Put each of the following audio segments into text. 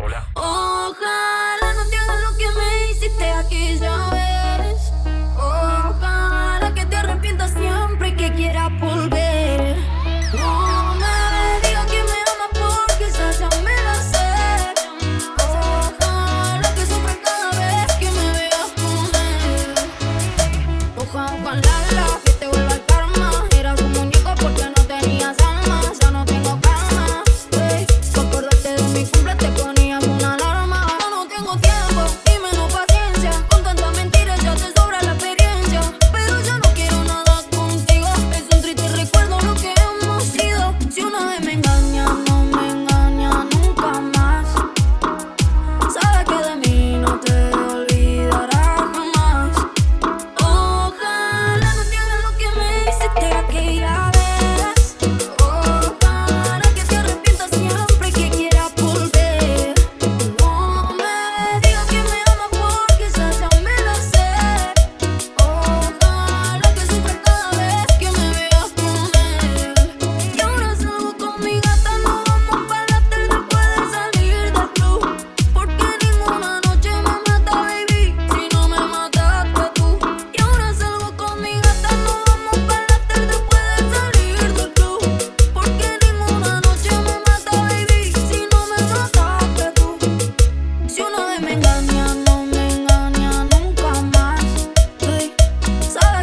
Hola. Ojalá no te haga lo que me hiciste aquella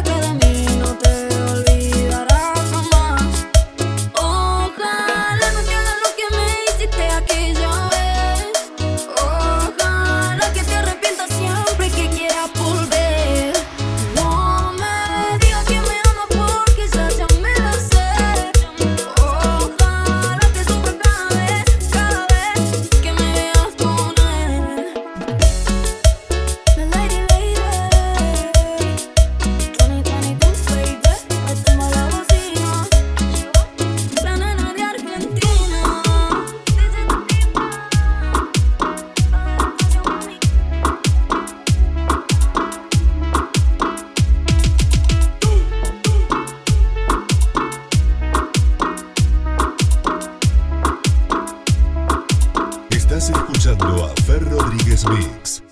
cada mes. Junto Fer Rodríguez Mix.